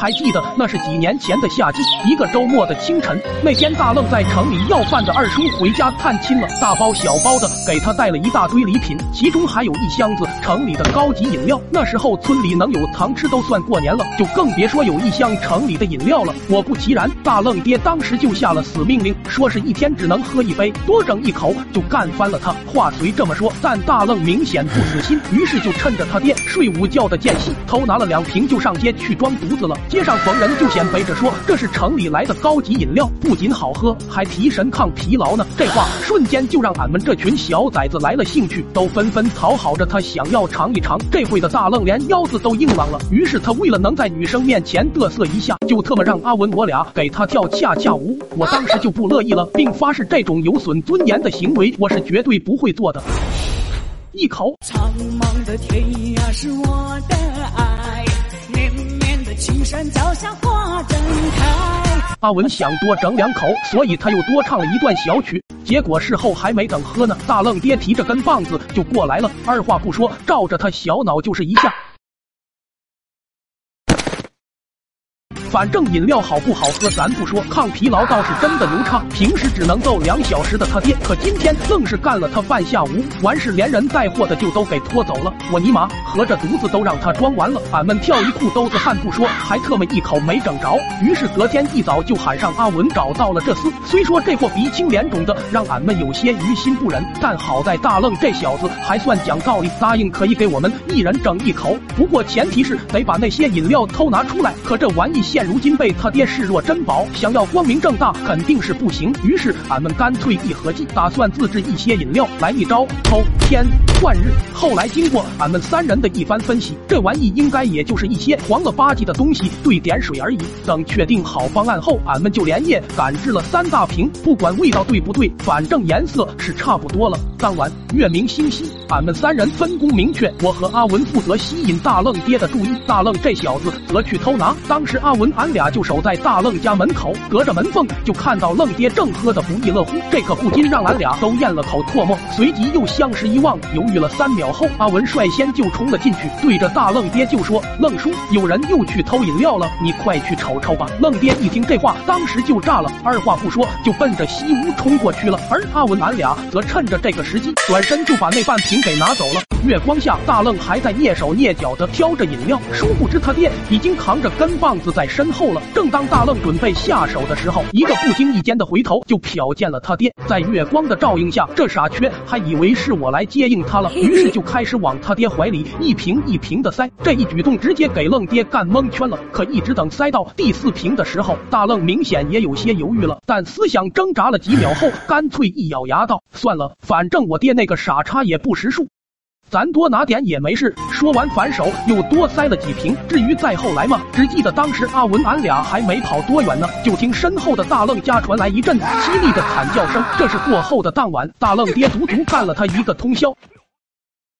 还记得那是几年前的夏季，一个周末的清晨，那天大愣在城里要饭的二叔回家探亲了，大包小包的给他带了一大堆礼品，其中还有一箱子城里的高级饮料。那时候村里能有糖吃都算过年了，就更别说有一箱城里的饮料了。果不其然，大愣爹当时就下了死命令，说是一天只能喝一杯，多整一口就干翻了他。话虽这么说，但大愣明显不死心，于是就趁着他爹睡午觉的间隙，偷拿了两瓶就上街去装犊子了。街上逢人就显摆着说这是城里来的高级饮料，不仅好喝，还提神抗疲劳呢。这话瞬间就让俺们这群小崽子来了兴趣，都纷纷讨好着他，想要尝一尝。这会的大愣连腰子都硬朗了，于是他为了能在女生面前嘚瑟一下，就特么让阿文我俩给他跳恰恰舞。我当时就不乐意了，并发誓这种有损尊严的行为我是绝对不会做的。一口。苍茫的天涯是我的爱。青山脚下花正开。阿文想多整两口，所以他又多唱了一段小曲。结果事后还没等喝呢，大愣爹提着根棒子就过来了，二话不说，照着他小脑就是一下。反正饮料好不好喝咱不说，抗疲劳倒是真的牛叉。平时只能够两小时的他爹，可今天愣是干了他半下午，完事连人带货的就都给拖走了。我尼玛，合着犊子都让他装完了，俺们跳一裤兜子汗不说，还特么一口没整着。于是隔天一早就喊上阿文找到了这厮。虽说这货鼻青脸肿的，让俺们有些于心不忍，但好在大愣这小子还算讲道理，答应可以给我们一人整一口。不过前提是得把那些饮料偷拿出来。可这玩意现如今被他爹视若珍宝，想要光明正大肯定是不行。于是俺们干脆一合计，打算自制一些饮料，来一招偷天换日。后来经过俺们三人的一番分析，这玩意应该也就是一些黄了吧唧的东西兑点水而已。等确定好方案后，俺们就连夜赶制了三大瓶，不管味道对不对，反正颜色是差不多了。当晚月明星稀，俺们三人分工明确，我和阿文负责吸引大愣爹的注意，大愣这小子则去偷拿。当时阿文俺俩。就守在大愣家门口，隔着门缝就看到愣爹正喝得不亦乐乎，这可不禁让俺俩都咽了口唾沫，随即又相视一望，犹豫了三秒后，阿文率先就冲了进去，对着大愣爹就说：“愣叔，有人又去偷饮料了，你快去瞅瞅吧。”愣爹一听这话，当时就炸了，二话不说就奔着西屋冲过去了，而阿文俺俩则趁着这个时机，转身就把那半瓶给拿走了。月光下，大愣还在蹑手蹑脚的挑着饮料，殊不知他爹已经扛着根棒子在身后了。正当大愣准备下手的时候，一个不经意间的回头就瞟见了他爹。在月光的照应下，这傻缺还以为是我来接应他了，于是就开始往他爹怀里一瓶一瓶的塞。这一举动直接给愣爹干蒙圈了。可一直等塞到第四瓶的时候，大愣明显也有些犹豫了，但思想挣扎了几秒后，干脆一咬牙道：“算了，反正我爹那个傻叉也不识数。”咱多拿点也没事。说完反手又多塞了几瓶。至于再后来嘛，只记得当时阿文俺俩还没跑多远呢，就听身后的大愣家传来一阵凄厉的惨叫声。这是过后的当晚，大愣爹足足干了他一个通宵。